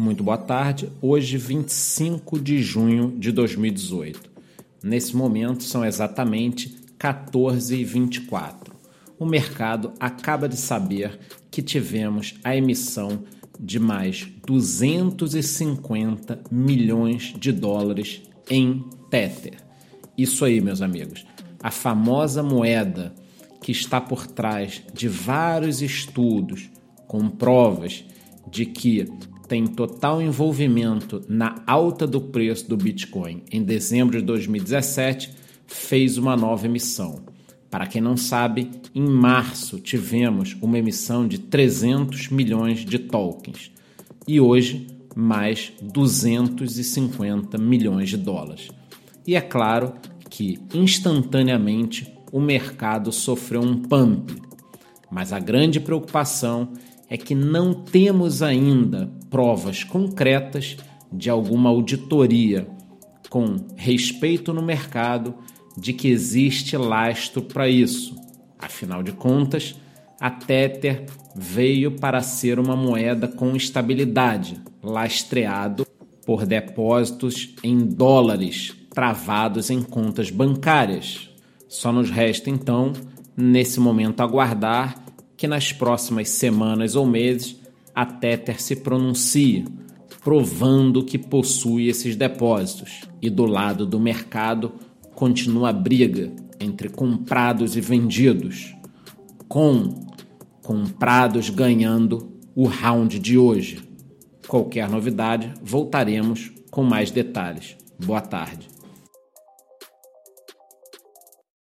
Muito boa tarde. Hoje, 25 de junho de 2018. Nesse momento são exatamente 14h24. O mercado acaba de saber que tivemos a emissão de mais 250 milhões de dólares em Tether. Isso aí, meus amigos. A famosa moeda que está por trás de vários estudos com provas de que tem total envolvimento na alta do preço do Bitcoin em dezembro de 2017, fez uma nova emissão. Para quem não sabe, em março tivemos uma emissão de 300 milhões de tokens e hoje mais 250 milhões de dólares. E é claro que instantaneamente o mercado sofreu um pump, mas a grande preocupação é que não temos ainda provas concretas de alguma auditoria com respeito no mercado de que existe lastro para isso. Afinal de contas, a Tether veio para ser uma moeda com estabilidade, lastreado por depósitos em dólares travados em contas bancárias. Só nos resta então, nesse momento, aguardar que nas próximas semanas ou meses a Tether se pronuncie, provando que possui esses depósitos. E do lado do mercado continua a briga entre comprados e vendidos, com comprados ganhando o round de hoje. Qualquer novidade, voltaremos com mais detalhes. Boa tarde.